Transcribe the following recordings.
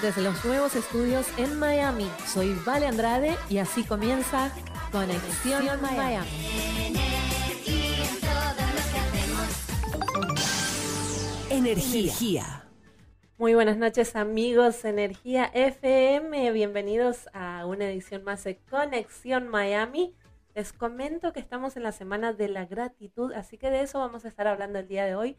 desde los nuevos estudios en Miami. Soy Vale Andrade y así comienza Conexión Miami. Energía. Muy buenas noches amigos Energía FM, bienvenidos a una edición más de Conexión Miami. Les comento que estamos en la semana de la gratitud, así que de eso vamos a estar hablando el día de hoy.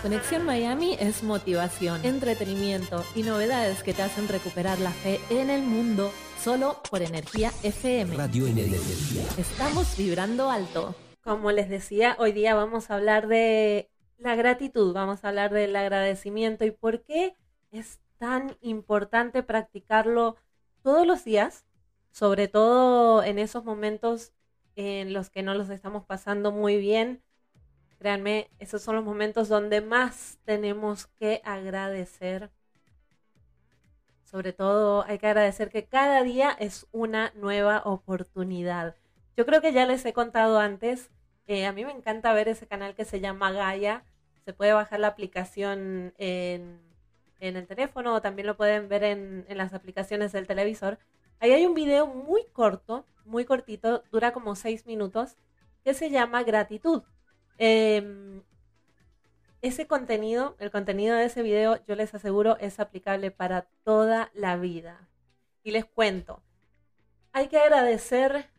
Conexión Miami es motivación, entretenimiento y novedades que te hacen recuperar la fe en el mundo solo por Energía FM. Radio Energía. Estamos vibrando alto. Como les decía, hoy día vamos a hablar de la gratitud, vamos a hablar del agradecimiento y por qué es tan importante practicarlo todos los días, sobre todo en esos momentos en los que no los estamos pasando muy bien. Créanme, esos son los momentos donde más tenemos que agradecer. Sobre todo hay que agradecer que cada día es una nueva oportunidad. Yo creo que ya les he contado antes, eh, a mí me encanta ver ese canal que se llama Gaia. Se puede bajar la aplicación en, el teléfono o también lo pueden ver en, en las aplicaciones del televisor. Ahí hay un video muy corto muy cortito, dura como seis minutos, que se llama Gratitud. Em, ese contenido, el contenido de ese video, yo les aseguro, es aplicable para toda la vida. Y les cuento, hay que agradecer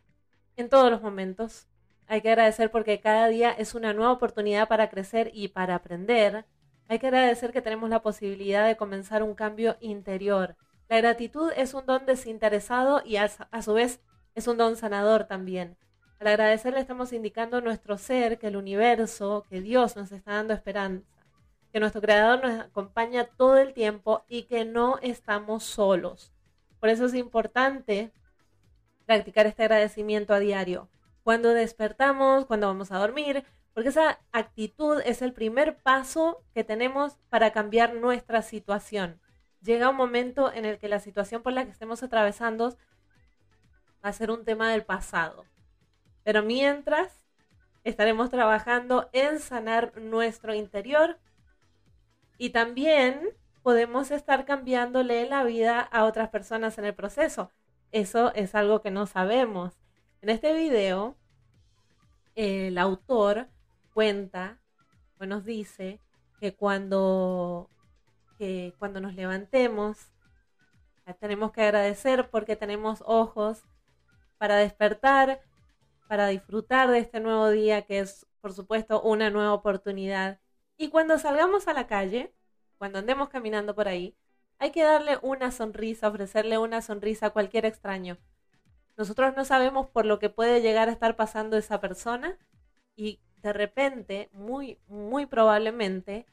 en todos los momentos. Hay que agradecer porque cada día es una nueva oportunidad para crecer y para aprender. Hay que agradecer que tenemos la posibilidad de comenzar un cambio interior. La gratitud es un don desinteresado y a, a su vez es un don sanador también. Al agradecerle estamos indicando a nuestro ser que el universo, que Dios nos está dando esperanza, que nuestro Creador nos acompaña todo el tiempo y que no estamos solos. Por eso es importante practicar este agradecimiento a diario. Cuando despertamos, cuando vamos a dormir, porque esa actitud es el primer paso que tenemos para cambiar nuestra situación. Llega un momento en el que la situación por la que estemos atravesando va a ser un tema del pasado. Pero mientras, estaremos trabajando en sanar nuestro interior y también podemos estar cambiándole la vida a otras personas en el proceso. Eso es algo que no sabemos. En este video, el autor cuenta o nos dice que cuando, que cuando nos levantemos, tenemos que agradecer porque tenemos ojos, para despertar, para disfrutar de este nuevo día que es, por supuesto, una nueva oportunidad. Y cuando salgamos a la calle, cuando andemos caminando por ahí, hay que darle una sonrisa, ofrecerle una sonrisa a cualquier extraño. Nosotros no sabemos por lo que puede llegar a estar pasando esa persona y de repente, muy, muy probablemente,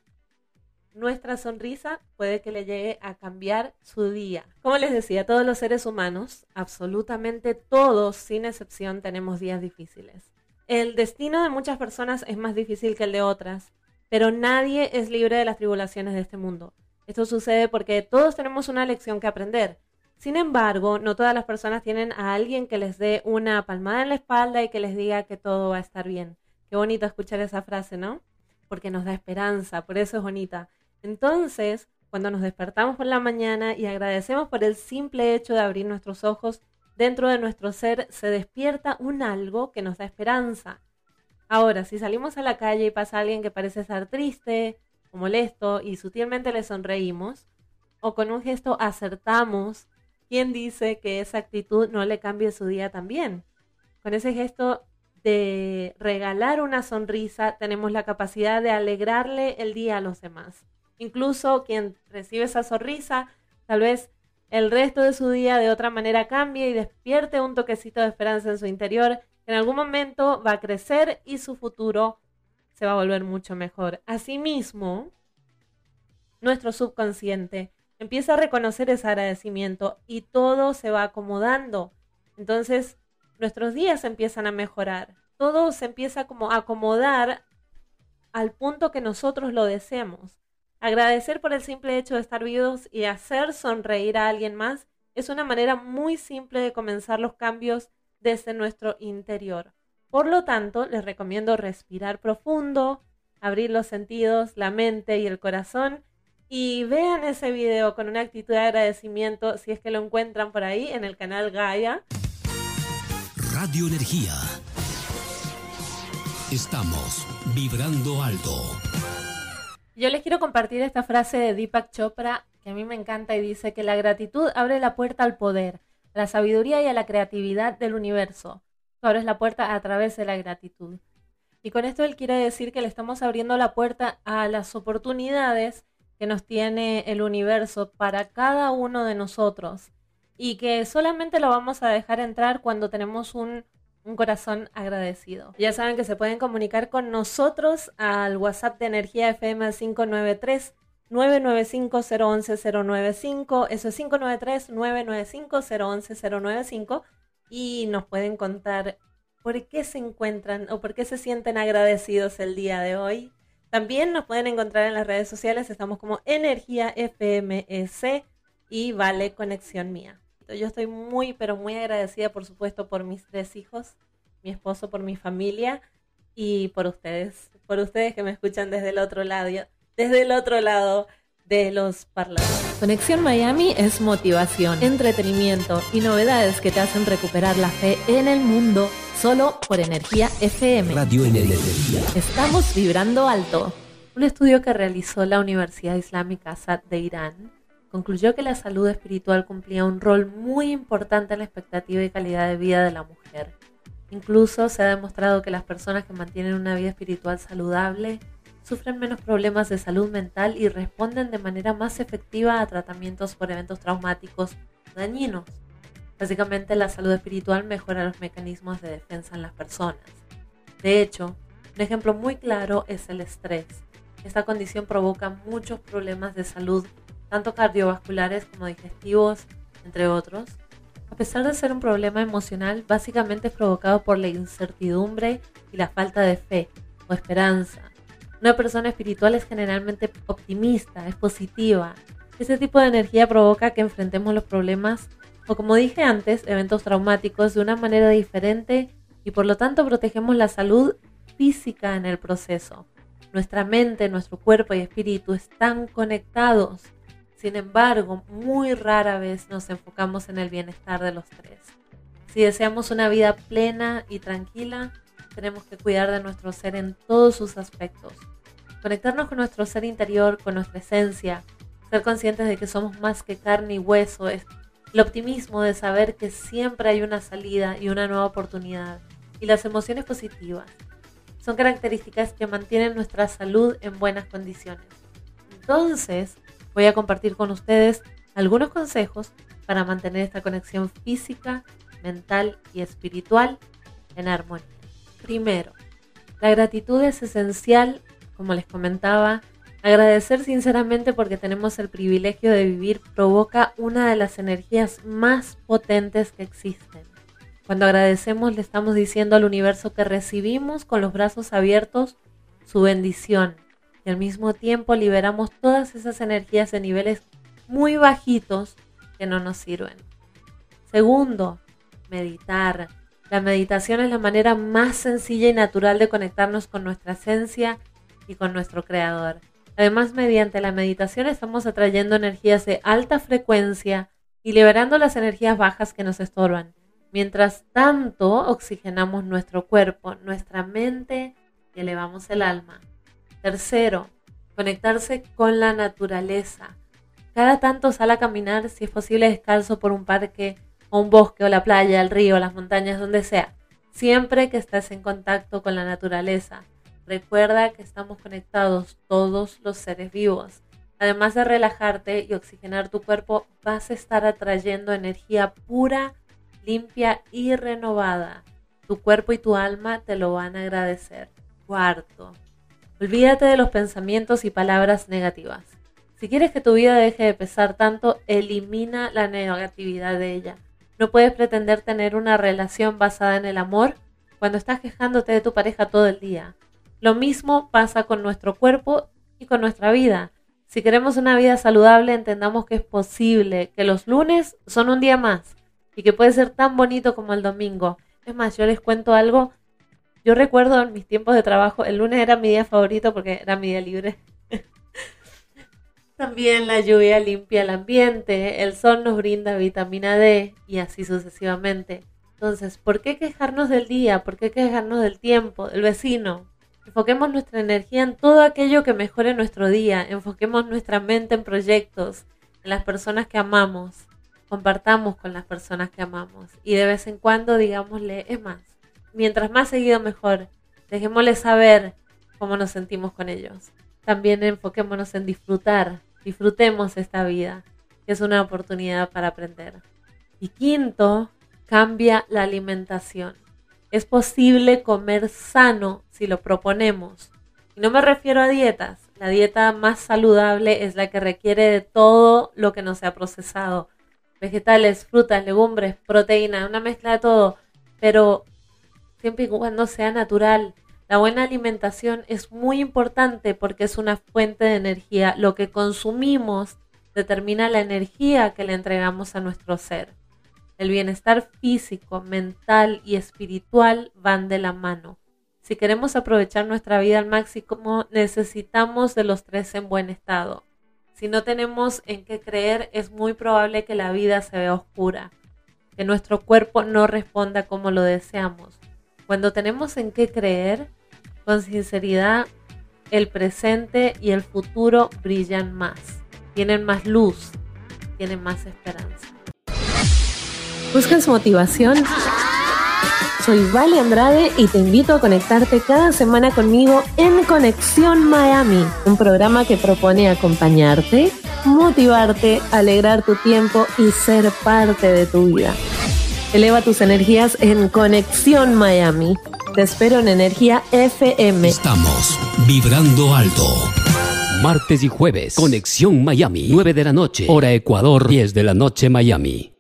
nuestra sonrisa puede que le llegue a cambiar su día. Como les decía, todos los seres humanos, absolutamente todos, sin excepción, tenemos días difíciles. El destino de muchas personas es más difícil que el de otras, pero nadie es libre de las tribulaciones de este mundo. Esto sucede porque todos tenemos una lección que aprender. Sin embargo, no todas las personas tienen a alguien que les dé una palmada en la espalda y que les diga que todo va a estar bien. Qué bonito escuchar esa frase, ¿no? Porque nos da esperanza, por eso es bonita. Entonces, cuando nos despertamos por la mañana y agradecemos por el simple hecho de abrir nuestros ojos, dentro de nuestro ser se despierta un algo que nos da esperanza. Ahora, si salimos a la calle y pasa alguien que parece estar triste o molesto y sutilmente le sonreímos, o con un gesto acertamos, ¿quién dice que esa actitud no le cambie su día también? Con ese gesto de regalar una sonrisa tenemos la capacidad de alegrarle el día a los demás. Incluso quien recibe esa sonrisa, tal vez el resto de su día de otra manera cambie y despierte un toquecito de esperanza en su interior. En algún momento va a crecer y su futuro se va a volver mucho mejor. Asimismo, nuestro subconsciente empieza a reconocer ese agradecimiento y todo se va acomodando. Entonces, nuestros días empiezan a mejorar. Todo se empieza como a acomodar al punto que nosotros lo deseamos. Agradecer por el simple hecho de estar vivos y hacer sonreír a alguien más es una manera muy simple de comenzar los cambios desde nuestro interior. Por lo tanto, les recomiendo respirar profundo, abrir los sentidos, la mente y el corazón y vean ese video con una actitud de agradecimiento si es que lo encuentran por ahí en el canal Gaia. Radio Energía. Estamos vibrando alto. Yo les quiero compartir esta frase de Deepak Chopra que a mí me encanta y dice que la gratitud abre la puerta al poder, a la sabiduría y a la creatividad del universo. Tú abres la puerta a través de la gratitud. Y con esto él quiere decir que le estamos abriendo la puerta a las oportunidades que nos tiene el universo para cada uno de nosotros y que solamente lo vamos a dejar entrar cuando tenemos un, corazón agradecido. Ya saben que se pueden comunicar con nosotros al WhatsApp de Energía FM 593 995 011 095, eso es 593 995 011 095 y nos pueden contar por qué se encuentran o por qué se sienten agradecidos el día de hoy también nos pueden encontrar en las redes sociales, estamos como Energía FMS y Vale Conexión Mía. Yo estoy muy, pero muy agradecida, por supuesto, por mis tres hijos, mi esposo, por mi familia y por ustedes, por ustedes que me escuchan desde el otro lado, desde el otro lado de los parlantes. Conexión Miami es motivación, entretenimiento y novedades que te hacen recuperar la fe en el mundo solo por Energía FM. Radio Energía. Estamos vibrando alto. Un estudio que realizó la Universidad Islámica Assad de Irán concluyó que la salud espiritual cumplía un rol muy importante en la expectativa y calidad de vida de la mujer. Incluso se ha demostrado que las personas que mantienen una vida espiritual saludable sufren menos problemas de salud mental y responden de manera más efectiva a tratamientos por eventos traumáticos dañinos. Básicamente la salud espiritual mejora los mecanismos de defensa en las personas. De hecho, un ejemplo muy claro es el estrés. Esta condición provoca muchos problemas de salud, tanto cardiovasculares como digestivos, entre otros. A pesar de ser un problema emocional, básicamente es provocado por la incertidumbre y la falta de fe o esperanza, una persona espiritual es generalmente optimista, es positiva. Ese tipo de energía provoca que enfrentemos los problemas o, como dije antes, eventos traumáticos de una manera diferente y por lo tanto protegemos la salud física en el proceso. Nuestra mente, nuestro cuerpo y espíritu están conectados. Sin embargo, muy rara vez nos enfocamos en el bienestar de los tres. Si deseamos una vida plena y tranquila, tenemos que cuidar de nuestro ser en todos sus aspectos. Conectarnos con nuestro ser interior, con nuestra esencia, ser conscientes de que somos más que carne y hueso, es el optimismo de saber que siempre hay una salida y una nueva oportunidad, y las emociones positivas. Son características que mantienen nuestra salud en buenas condiciones. Entonces, voy a compartir con ustedes algunos consejos para mantener esta conexión física, mental y espiritual en armonía. Primero, la gratitud es esencial como les comentaba, agradecer sinceramente porque tenemos el privilegio de vivir provoca una de las energías más potentes que existen. Cuando agradecemos le estamos diciendo al universo que recibimos con los brazos abiertos su bendición y al mismo tiempo liberamos todas esas energías de niveles muy bajitos que no nos sirven. Segundo, meditar. La meditación es la manera más sencilla y natural de conectarnos con nuestra esencia y con nuestro Creador. Además, mediante la meditación estamos atrayendo energías de alta frecuencia y liberando las energías bajas que nos estorban. Mientras tanto, oxigenamos nuestro cuerpo, nuestra mente y elevamos el alma. Tercero, conectarse con la naturaleza. Cada tanto sal a caminar, si es posible descalzo por un parque o un bosque o la playa, el río, las montañas, donde sea. Siempre que estés en contacto con la naturaleza. Recuerda que estamos conectados todos los seres vivos. Además de relajarte y oxigenar tu cuerpo, vas a estar atrayendo energía pura, limpia y renovada. Tu cuerpo y tu alma te lo van a agradecer. Cuarto, olvídate de los pensamientos y palabras negativas. Si quieres que tu vida deje de pesar tanto, elimina la negatividad de ella. No puedes pretender tener una relación basada en el amor cuando estás quejándote de tu pareja todo el día. Lo mismo pasa con nuestro cuerpo y con nuestra vida. Si queremos una vida saludable, entendamos que es posible, que los lunes son un día más y que puede ser tan bonito como el domingo. Es más, yo les cuento algo. Yo recuerdo en mis tiempos de trabajo, el lunes era mi día favorito porque era mi día libre. También la lluvia limpia el ambiente, el sol nos brinda vitamina D y así sucesivamente. Entonces, ¿por qué quejarnos del día? ¿Por qué quejarnos del tiempo, del vecino? Enfoquemos nuestra energía en todo aquello que mejore nuestro día. Enfoquemos nuestra mente en proyectos, en las personas que amamos. Compartamos con las personas que amamos. Y de vez en cuando digámosle, es más, mientras más seguido mejor. Dejémosle saber cómo nos sentimos con ellos. También enfoquémonos en disfrutar. Disfrutemos esta vida, es una oportunidad para aprender. Y quinto, cambia la alimentación. Es posible comer sano si lo proponemos. Y no me refiero a dietas. La dieta más saludable es la que requiere de todo lo que no sea procesado. Vegetales, frutas, legumbres, proteína, una mezcla de todo. Pero siempre y cuando sea natural. La buena alimentación es muy importante porque es una fuente de energía. Lo que consumimos determina la energía que le entregamos a nuestro ser. El bienestar físico, mental y espiritual van de la mano. Si queremos aprovechar nuestra vida al máximo, necesitamos de los tres en buen estado. Si no tenemos en qué creer, es muy probable que la vida se vea oscura, que nuestro cuerpo no responda como lo deseamos. Cuando tenemos en qué creer, con sinceridad, el presente y el futuro brillan más, tienen más luz, tienen más esperanza. ¿Buscas motivación? Soy Vale Andrade y te invito a conectarte cada semana conmigo en Conexión Miami, un programa que propone acompañarte, motivarte, alegrar tu tiempo y ser parte de tu vida. Eleva tus energías en Conexión Miami. Te espero en Energía FM. Estamos vibrando alto. Martes y jueves, Conexión Miami, 9 de la noche, hora Ecuador, 10 de la noche Miami.